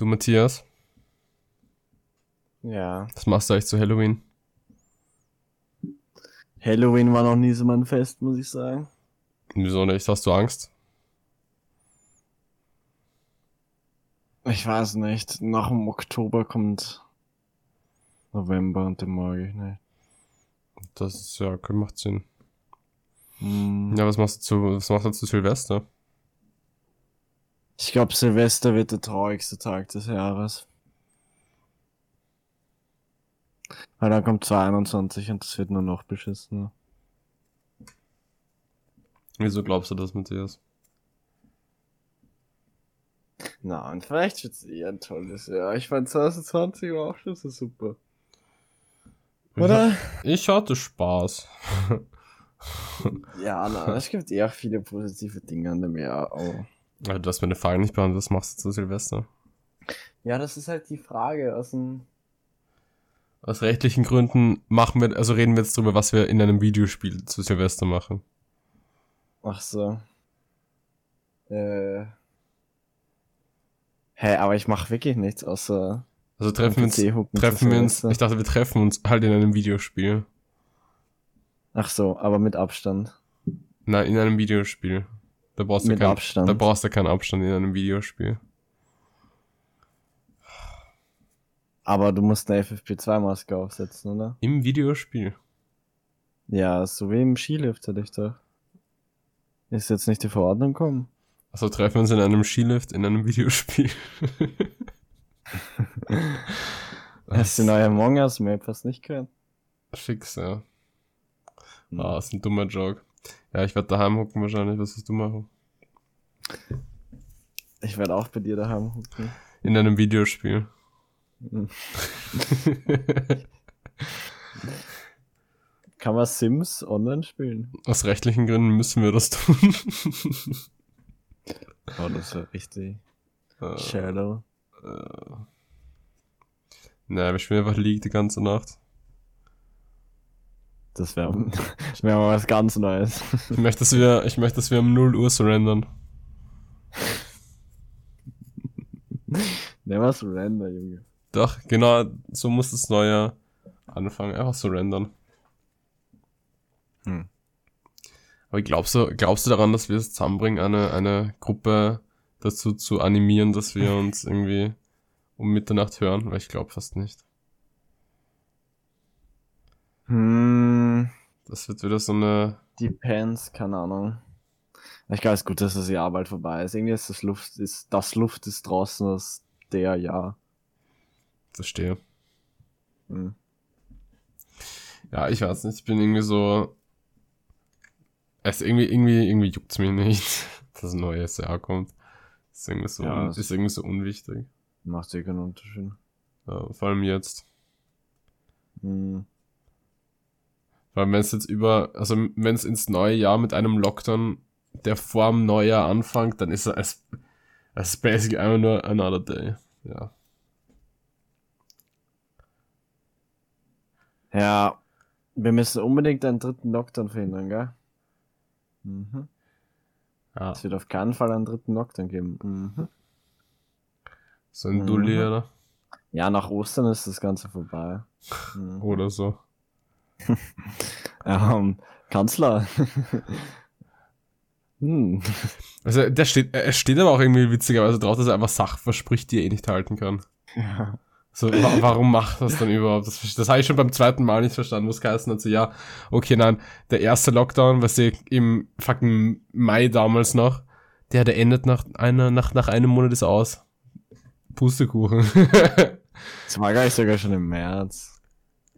Du, Matthias, Ja. was machst du eigentlich zu Halloween? Halloween war noch nie so mein Fest, muss ich sagen. Wieso nicht? Hast du Angst? Ich weiß nicht. Nach dem Oktober kommt November und den mag ich nicht. Das ist ja, macht Sinn. Hm. Ja, was machst du zu, was machst du zu Silvester? Ich glaube, Silvester wird der traurigste Tag des Jahres. Weil dann kommt 22 und das wird nur noch beschissen. Wieso glaubst du das, Matthias? Na, und vielleicht wird's eher ein tolles Jahr. Ich fand 2020 war auch schon so super. Oder? Ich hatte Spaß. Ja, na, es gibt eher viele positive Dinge an dem Jahr. Oh. Also, du hast meine Frage nicht beantwortet, was machst du zu Silvester? Ja, das ist halt die Frage aus dem. Aus rechtlichen Gründen machen wir, also reden wir jetzt drüber, was wir in einem Videospiel zu Silvester machen. Ach so. Äh. Hä, aber ich mach wirklich nichts außer. Also treffen wir uns, treffen wir uns, ich dachte, wir treffen uns halt in einem Videospiel. Ach so, aber mit Abstand. Nein, in einem Videospiel. Da brauchst du keinen Abstand. Da brauchst du keinen Abstand in einem Videospiel. Aber du musst eine FFP2-Maske aufsetzen, oder? Im Videospiel. Ja, so wie im Skilift hätte ich doch. Ist jetzt nicht die Verordnung kommen? Also treffen wir uns in einem Skilift in einem Videospiel. Das ist die neue Among Us Map, hast du nicht gehört? Fix, ja. Hm. Ah, ist ein dummer Joke. Ja, ich werde daheim hocken wahrscheinlich. Was wirst du machen? Ich werde auch bei dir daheim gucken. In einem Videospiel. Hm. Kann man Sims online spielen? Aus rechtlichen Gründen müssen wir das tun. Oh, das wäre richtig äh, shallow. äh. Naja, wir spielen einfach League die ganze Nacht. Das wäre wär mal was ganz Neues. Ich möchte, dass wir, ich möchte, dass wir um 0 Uhr surrendern. Never surrender, Junge. Doch, genau, so muss das neue anfangen. Einfach surrendern. Hm. Aber glaubst du, glaubst du daran, dass wir es zusammenbringen, eine, eine Gruppe dazu zu animieren, dass wir uns irgendwie um Mitternacht hören? Weil ich glaube fast nicht. Hm, Das wird wieder so eine. depends, keine Ahnung. Ich glaube, es ist gut, dass das Jahr bald vorbei ist. Irgendwie ist das Luft, ist, das Luft ist draußen aus der Jahr. Verstehe. Hm. Ja, ich weiß nicht. Ich bin irgendwie so. Es irgendwie, irgendwie, irgendwie juckt's mich nicht, dass ein neues Jahr kommt. Ist irgendwie so, Ja, ist irgendwie so unwichtig. Macht sicher keinen Unterschied. Ja, vor allem jetzt. Hm. Weil wenn es jetzt über, also wenn es ins neue Jahr mit einem Lockdown, der vor dem Neujahr anfängt, dann ist es, es ist basically einfach nur another day. Ja. Ja, wir müssen unbedingt einen dritten Lockdown verhindern, gell? Mhm. ja. Es wird auf keinen Fall einen dritten Lockdown geben. Mhm. So ein Mhm. Dulli, oder? Ja, nach Ostern ist das Ganze vorbei. Mhm. Oder so. Ähm, Kanzler. hm. Also, der steht, er steht aber auch irgendwie witzigerweise drauf, dass er einfach Sachen verspricht, die er eh nicht halten kann. Ja. So, wa warum macht das dann überhaupt? Das, das habe ich schon beim zweiten Mal nicht verstanden, wo es geheißen hat, so, ja, okay, nein, der erste Lockdown, was sie im fucking Mai damals noch, der, der endet nach einer, nach, nach einem Monat ist aus. Pustekuchen. Das war gar nicht sogar schon im März.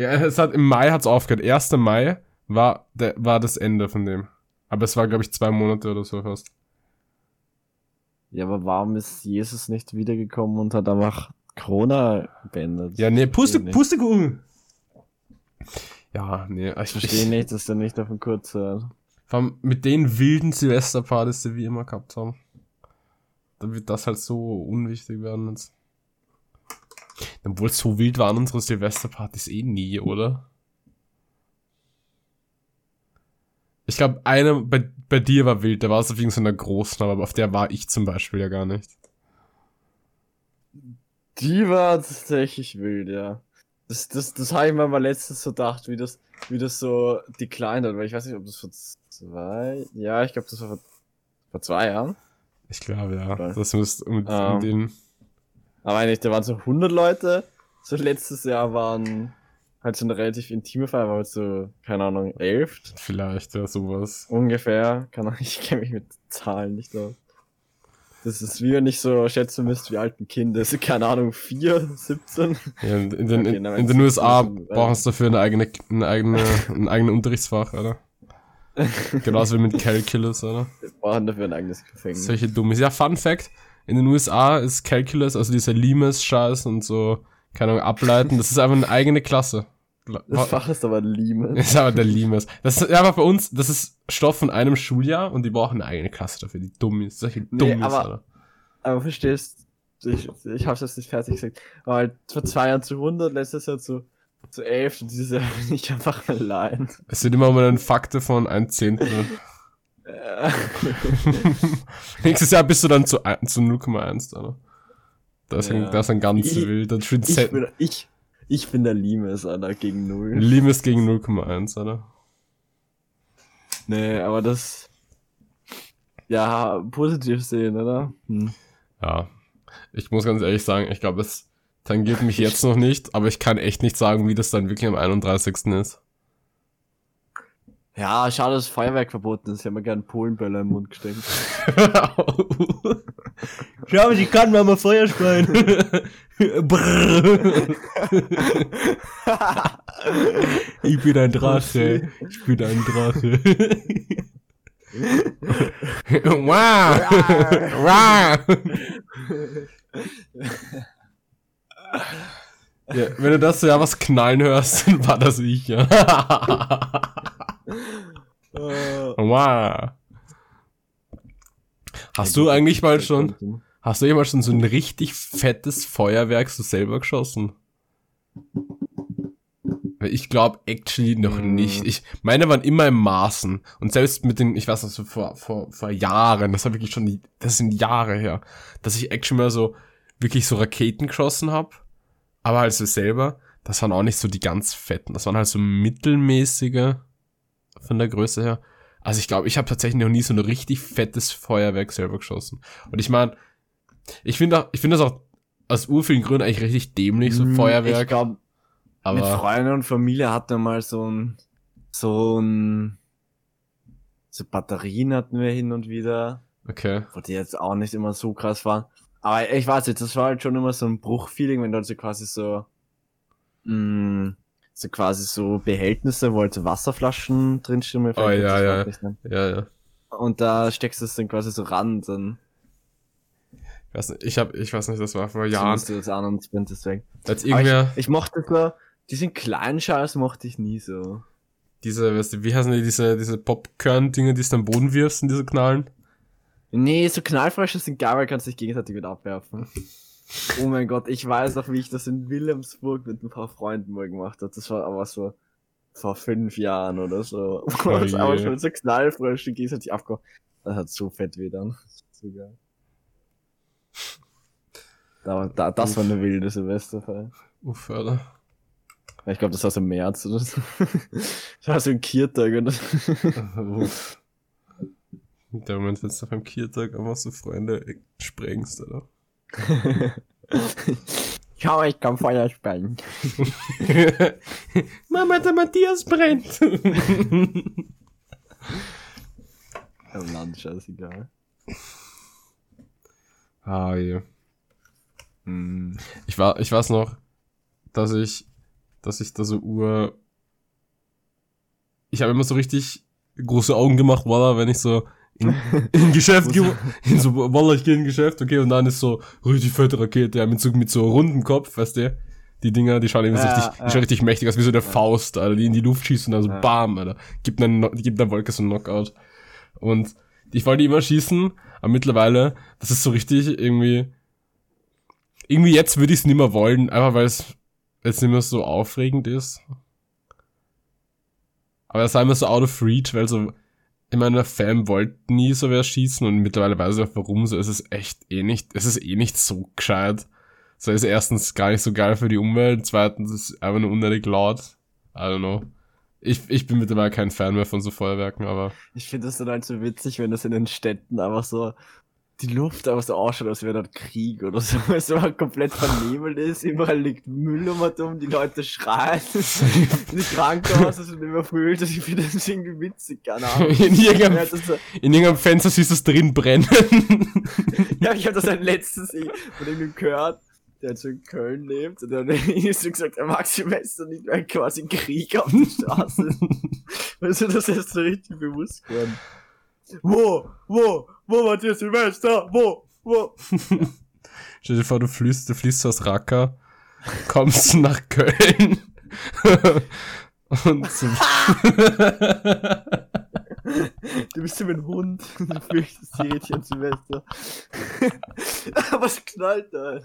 Ja, es hat, im Mai hat's aufgehört. 1. Mai war, der, war das Ende von dem. Aber es war, glaube ich, zwei Monate oder so fast. Ja, aber warum ist Jesus nicht wiedergekommen und hat einfach Corona beendet? Ja, nee, Puste. Pustekuchen! Ja, nee, ich Ich verstehe nicht, dass der nicht den Kurz hört. Vor allem mit den wilden Silvesterpartys, die wir immer gehabt haben. Dann wird das halt so unwichtig werden jetzt. Obwohl so wild waren unsere Silvesterpartys eh nie, oder? Ich glaube, eine bei, bei dir war wild, der war es auf irgendeiner großen, aber auf der war ich zum Beispiel ja gar nicht. Die war tatsächlich wild, ja. Das, das, das habe ich mir mal letztens so gedacht, wie das, wie das so declined hat, weil ich weiß nicht, ob das vor zwei, ja, ich glaube, das war vor, vor zwei Jahren. Ich glaube, ja. Das müsste mit Ähm. den. Aber eigentlich, da waren so 100 Leute. So letztes Jahr waren halt so eine relativ intime Feier, war halt so, keine Ahnung, elf Vielleicht, ja, sowas. ungefähr. Keine Ahnung, ich kenne mich mit Zahlen nicht aus. Das ist wie wenn ich so schätzen müsste, wie alt ein Kind ist. Keine Ahnung, 4, 17. Ja, in, den, Okay, in, in den so- USA so- brauchen sie dafür eine eigene, eine eigene, ein eigenes Unterrichtsfach, oder? Genauso wie mit Calculus, oder? Wir brauchen dafür ein eigenes Gefängnis. Solche Dummes. Ja, Fun Fact. In den USA ist Calculus, also dieser Limes-Scheiß und so, keine Ahnung, ableiten, das ist einfach eine eigene Klasse. Das Fach ist aber Lime. ist aber der Limes. Das ist aber bei uns, das ist Stoff von einem Schuljahr und die brauchen eine eigene Klasse dafür, die Dummies. Solche Nee, Dummies, aber- oder? Aber verstehst, ich, ich hab's jetzt nicht fertig gesagt, aber halt vor zwei Jahren zu 100, letztes Jahr zu, zu 11 und dieses Jahr bin ich einfach allein. Es sind immer mal ein Fakte von ein Zehntel. Äh, Nächstes Jahr bist du dann zu, ein- zu 0,1, oder? Das ist, ein, Ja. das ist ein ganz Ich- wild. Das ist ich, bin, ich, ich bin der Limes, Alter, gegen null. Limes gegen 0,1, oder? Nee, aber das, ja, positiv sehen, oder? Hm. Ja. Ich muss ganz ehrlich sagen, ich glaube, es tangiert mich jetzt noch nicht, aber ich kann echt nicht sagen, wie das dann wirklich am 31. ist. Ja, schade, dass Feuerwerk verboten ist. Ich habe mir gerne Polenböller im Mund gesteckt. Schau, ich kann mal Feuer speien. ich bin ein Drache. Ich bin ein Drache. wow. wow. Ja, wenn du das so ja was knallen hörst, dann war das ich, ja. Äh, wow. Hast du eigentlich mal schon, hast du jemals schon so ein richtig fettes Feuerwerk so selber geschossen? Ich glaube actually noch Mm. nicht. Ich, meine waren immer im Maßen. Und selbst mit den, ich weiß noch so vor, vor, vor Jahren, das war wirklich schon, die- das sind Jahre her, dass ich actually mal so, wirklich so Raketen geschossen habe. Aber halt so selber, das waren auch nicht so die ganz fetten. Das waren halt so mittelmäßige von der Größe her. Also ich glaube, ich habe tatsächlich noch nie so ein richtig fettes Feuerwerk selber geschossen. Und ich meine, ich finde ich finde das auch aus urvielen Gründen eigentlich richtig dämlich, so Hm, Ich Feuerwerk. glaube, mit Freunden und Familie hatten wir mal so ein, so ein, so Batterien hatten wir hin und wieder, okay. wo die jetzt auch nicht immer so krass waren. Aber ich weiß jetzt, das war halt schon immer so ein Bruchfeeling, wenn du halt so quasi so, mh, so quasi so Behältnisse, wo halt so Wasserflaschen drinstehen. mir Oh, ja, ja. Ja, ja. Und da steckst du es dann quasi so ran, dann Ich weiß nicht, ich habe ich weiß nicht, das war vor ja. Jahren. du das an und sprintest weg. Als irgendwer ich, ich mochte so, diesen kleinen Scheiß mochte ich nie so. diese, weißt du, wie heißen die, diese, diese Popcorn-Dinge, die du am Boden wirfst, in diese Knallen? Nee, so Knallfrösche sind geil, weil kannst dich gegenseitig wieder abwerfen. Oh mein Gott, ich weiß noch, wie ich das in Wilhelmsburg mit ein paar Freunden mal gemacht habe. Das war aber so vor fünf Jahren oder so. Oh das aber schon so Knallfrösche gegenseitig abgehauen. Das hat so fett weh dann. So geil. Da, da, das war eine wilde Silvesterfeier. Uff, Alter. Ich glaube, das war so im März oder so. Das war so ein Kiertag oder so. Uff. In der Moment, wenn du auf einem Kiertag einfach so Freunde sprengst, oder? Schau, ich kann Feuer sprengen. Mama, der Matthias brennt. Oh Land, scheißegal. ah, je. Hm. Ich war, ich weiß noch, dass ich, dass ich da so Uhr, ich habe immer so richtig große Augen gemacht, Walla, wenn ich so in, in Geschäft in so, Walla, ich gehe in Geschäft, okay, und dann ist so richtig fette Rakete, ja, mit so, mit so rundem Kopf, weißt du, die Dinger, die schauen irgendwie so Ja, richtig, die ja. schauen richtig mächtig aus, wie so der Faust, Alter, die in die Luft schießt und dann so Ja. bam, Alter, gibt die gibt dann Wolke so einen Knockout. Und ich wollte immer schießen, aber mittlerweile, das ist so richtig irgendwie, irgendwie jetzt würde ich es nicht mehr wollen, einfach weil es jetzt nicht mehr so aufregend ist. Aber das war immer so out of reach, weil so, ich meine, Fan wollte nie so wer schießen und mittlerweile weiß ich auch warum, so ist es echt eh nicht, es ist eh nicht so gescheit. So ist erstens gar nicht so geil für die Umwelt, zweitens ist einfach nur unnötig laut. I don't know. Ich, ich bin mittlerweile kein Fan mehr von so Feuerwerken, aber Ich finde das dann halt so witzig, wenn das in den Städten einfach so die Luft einfach so ausschaut, als wäre dort Krieg oder so, weil es so komplett vernebelt ist, überall liegt Müll um und um, die Leute schreien, die Krankenhäuser sind überfüllt, also ich finde das irgendwie witzig, keine Ahnung. in irgendeinem, Ja, so- in irgendeinem Fenster siehst du es drin brennen. ja, ich habe das letztens eh von ihm gehört, der so in Köln lebt und der hat ihm so gesagt, er mag Silvester nicht, weil quasi Krieg auf der Straße ist. Also das ist so richtig bewusst geworden. Wo? Wo? Wo war der Silvester? Wo? Wo? Stell dir vor, du fließt, du fließt aus Racker, kommst nach Köln und so, Du bist so wie ein Hund. Du fürchtest die Rädchen Silvester. Was knallt da?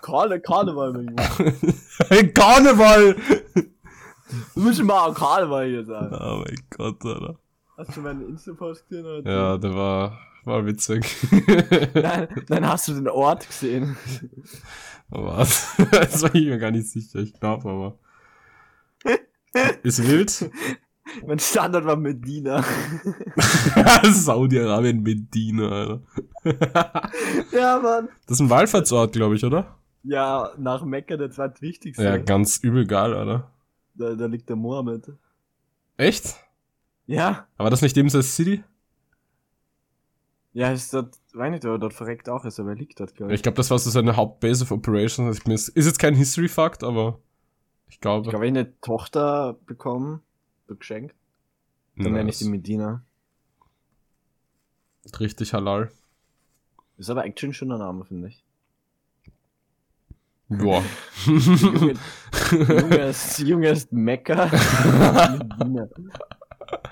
Karne, Karneval, mein Junge. hey, Karneval! Du musst mal Karneval hier sein. Oh mein Gott, Alter. Hast du meinen Insta-Post gesehen? Oder? Ja, der war, war witzig. Nein, nein, hast du den Ort gesehen? Was? Das war ich mir gar nicht sicher, ich glaube aber. Ist wild. Mein Standort war Medina. Saudi-Arabien Medina, Alter. ja, Mann. Das ist ein Wallfahrtsort, glaube ich, oder? Ja, nach Mekka der zweitwichtigste. Ja, ganz übel geil, Alter. da, da liegt der Mohammed. Echt? Ja? Aber das nicht eben so City? Ja, ist dort, weiß nicht, aber dort verreckt auch ist, aber er liegt dort, glaube Ich glaube, das war so seine Hauptbase of Operations. Also Ich ist jetzt kein History-Fakt, aber ich glaube. Ich glaube, ich habe eine Tochter bekommen, geschenkt. Dann nenne ich sie Medina. Richtig halal. Ist aber actually schon ein Name, finde ich. Boah. Junge, junges, junges Mekka.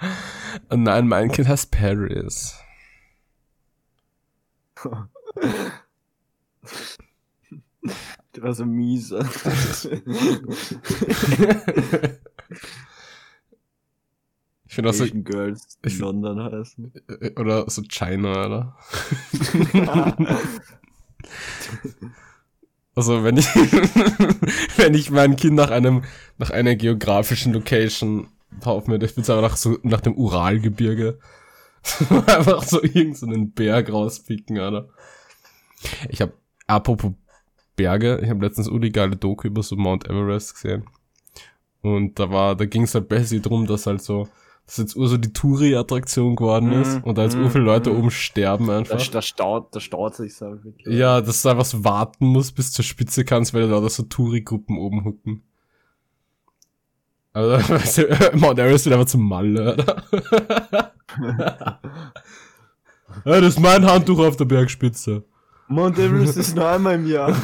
Medina. Nein, mein Kind heißt Paris. Der war so mieser. Ich finde auch so, Asian Girls ich- London heißen. äh, oder so China, oder? Also wenn ich wenn ich mein Kind nach einem nach einer geografischen Location würde, ich würde aber nach so nach dem Uralgebirge einfach so irgendeinen Berg rauspicken, oder? Ich habe apropos Berge, ich habe letztens uli geile Doku über so Mount Everest gesehen. Und da war da ging es halt basically drum, dass halt so dass jetzt ur so die Touri-Attraktion geworden ist Mhm, und da jetzt ur viele Leute mhm. oben sterben einfach. Da, da staut, da staut sich so. wirklich. Ja, dass du einfach so warten musst, bis zur Spitze kannst, weil da so Touri-Gruppen oben hucken. Also, Mount Everest wird einfach zum Malle, oder? ja, das ist mein Handtuch auf der Bergspitze. Mount Everest ist nur einmal im Jahr.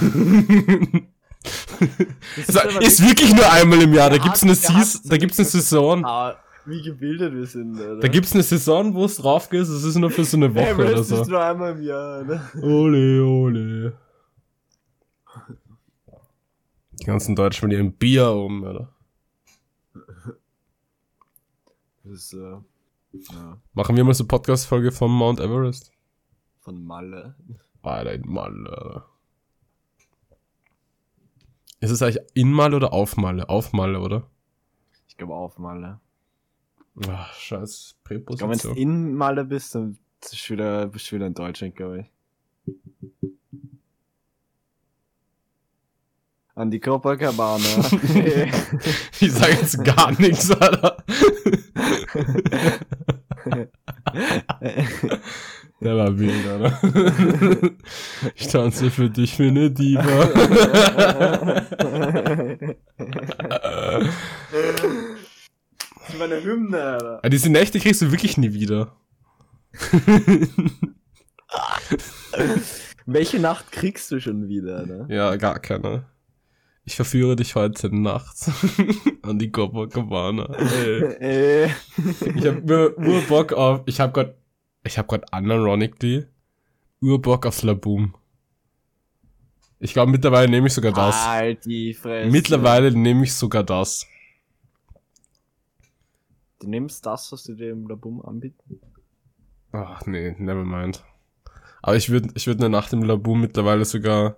Das Also, aber ist wirklich nur einmal im Jahr, da gibt's eine, Seas da gibt's eine Saison, wie gebildet wir sind, oder? da gibt's eine Saison, wo es drauf geht, das ist nur für so eine Woche Everest oder so. ist nur einmal im Jahr, oder? Ole, ole. Die ganzen Deutschen mit ihrem Bier um, oder? Das äh, ja, Machen wir mal so Podcast-Folge von Mount Everest. von Malle. Alter, in Malle. Ist es eigentlich in Malle oder auf Malle? Auf Malle, oder? Ich glaube auf Malle. Ach, scheiß Ich glaube, wenn du Präposition. in Malle bist, dann bist du wieder, bist du wieder in Deutschland, glaube ich. An die Copacabana. Ich sag jetzt gar nichts, Alter. Der war wild, Alter. Ich tanze für dich wie eine Diva. Das ist meine Hymne, Alter. Diese Nächte kriegst du wirklich nie wieder. Welche Nacht kriegst du schon wieder, ne? Ja, gar keine. Ich verführe dich heute nachts an die Copacabana. Ey. Äh, Ich hab nur Urbock auf, ich hab grad, ich hab grad unironically Urbock auf Laboom. Ich glaube mittlerweile nehme ich sogar das. Halt die Fresse. Mittlerweile nehme ich sogar das. Du nimmst das, was du dir im Labum anbieten. Ach nee, never mind. Aber ich würde ich würd eine Nacht im Labu mittlerweile sogar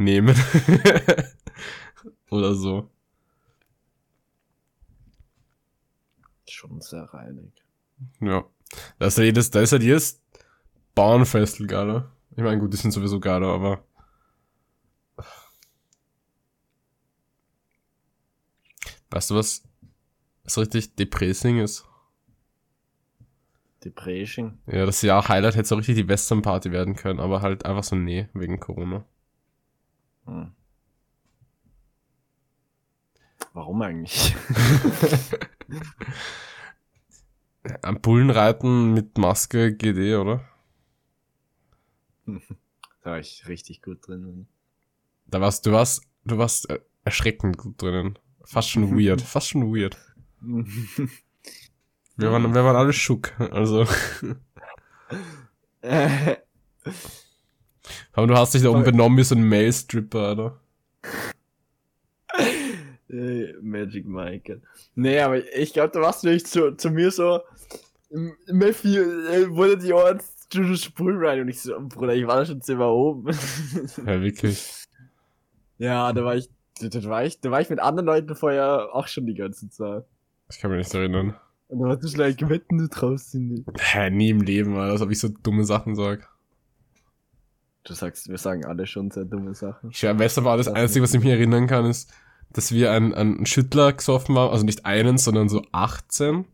nehmen. Oder so. Schon sehr reinig. Ja. Da ist ja jedes, da ist halt jedes Bauernfestel geiler. Ich meine, gut, die sind sowieso geiler, aber. Weißt du was? Was richtig depressing ist? Depression. Ja, das Jahr Highlight hätte so richtig die Western Party werden können, aber halt einfach so nee, wegen Corona. Hm. Warum eigentlich? Am Bullenreiten mit Maske geht eh, oder? da war ich richtig gut drin. Da warst du warst, du warst äh, erschreckend gut drinnen. Fast schon weird, fast schon weird. Wir waren, wir waren alle schock, also. Aber du hast dich da oben benommen wie so ein Mail-Stripper, oder? Äh, Magic Michael. Nee, aber ich glaube, da warst du nicht zu, zu mir so, Matthew, äh, wurde die Orts zu Sprüh rein und ich so, Bruder, ich war da schon zehnmal oben. Ja, wirklich. ja, da war ich, da war ich, da war ich mit anderen Leuten vorher auch schon die ganze Zeit. Ich kann mich nicht erinnern. Und da warst du schon du traust dich nicht. Hä, nie im Leben, Alter, als ob ich so dumme Sachen sag. Du sagst, wir sagen alle schon sehr dumme Sachen. Ich schwör, Wester war das Einzige, was ich mich erinnern kann, ist, dass wir einen, einen Schüttler gesoffen haben, also nicht einen, sondern so 18.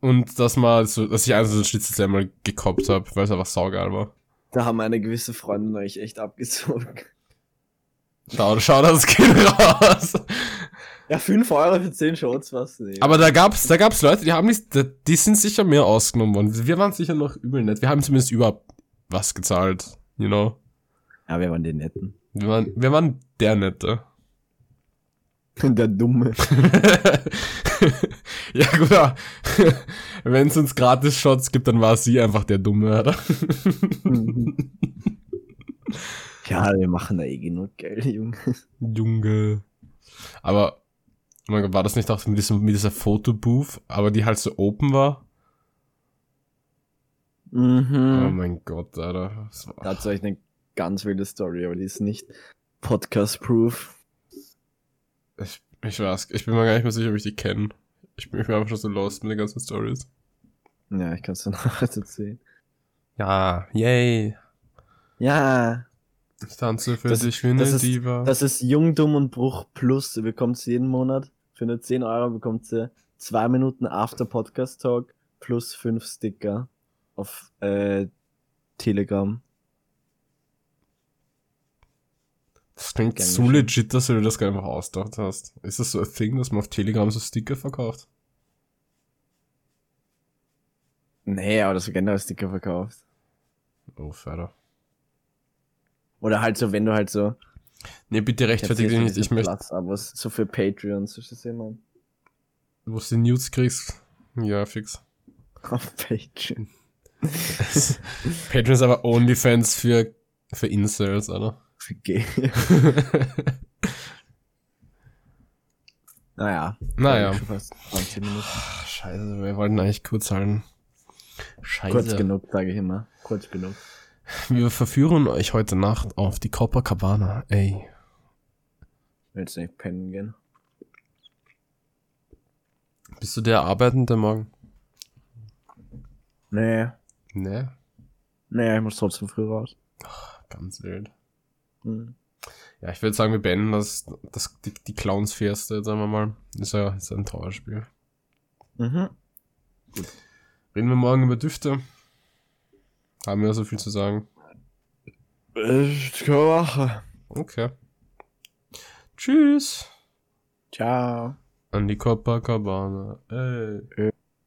Und dass mal so, dass ich einen so einen Schnitzel einmal gekoppt habe, weil es einfach saugeil war. Da haben eine gewisse Freundin euch echt abgezogen. Schau, schau, das geht raus. Ja, 5 Euro für 10 Shots, was nicht. Aber da gab's, da gab's Leute, die haben nicht, die sind sicher mehr ausgenommen worden. Wir waren sicher noch übel nett. Wir haben zumindest überhaupt was gezahlt, you know. Ja, wir waren die Netten. Wir waren, wir waren der Nette. Der Dumme. ja, gut, ja. wenn es uns gratis Shots gibt, dann war sie einfach der Dumme, oder? ja, wir machen da eh genug Geld, Junge. Junge. Aber, oh mein Gott, war das nicht auch mit, diesem, mit dieser Fotobooth, aber die halt so open war? Mhm. Oh mein Gott, Alter. Das war- Dazu euch eine ganz wilde Story, aber die ist nicht Podcast-proof. Ich, ich weiß, ich bin mir gar nicht mehr sicher, ob ich die kenne. Ich bin, ich bin einfach schon so lost mit den ganzen Stories. Ja, ich kann es dir nachher erzählen. Ja, yay. Ja, Ich tanze für Das- dich wie eine das ist- Diva. das ist Jung, Dumm und Bruch Plus. Ihr bekommt jeden Monat. Für nur 10 Euro bekommt ihr zwei Minuten After Podcast Talk plus fünf Sticker auf äh, Telegram. das klingt Gern so legit, dass du dir das gar nicht einfach ausgedacht hast. Ist das so ein Thing, dass man auf Telegram so Sticker verkauft? Nee, aber das wird generell Sticker verkauft. Oh, Förder. Oder halt so, wenn du halt so. Nee, bitte rechtfertige dich nicht. Ich möchte, aber so für Patreons, so ist immer wo du die News kriegst. Ja, fix. auf Patreon. Patreon ist aber OnlyFans für, für Incels, oder? Für Gay. Naja. Naja. Schon fast 20 Minuten. Ach, scheiße, wir wollten eigentlich kurz halten. Scheiße. Kurz genug, sage ich immer. Kurz genug. Wir verführen euch heute Nacht auf die Copacabana. Ey. Willst du nicht pennen gehen? Bist du der Arbeitende morgen? Nee. Ne? Nee, ich muss trotzdem früh raus. Ganz wild. Hm. Ja, ich würde sagen, wir beenden das, das, die, die Clowns-Fieste jetzt einmal mal. Ist ja, ist ja ein Trauerspiel. Mhm. Reden wir morgen über Düfte. Haben wir so viel zu sagen. Ich kann machen. Okay. Tschüss. Ciao. An die Copacabana. Ey.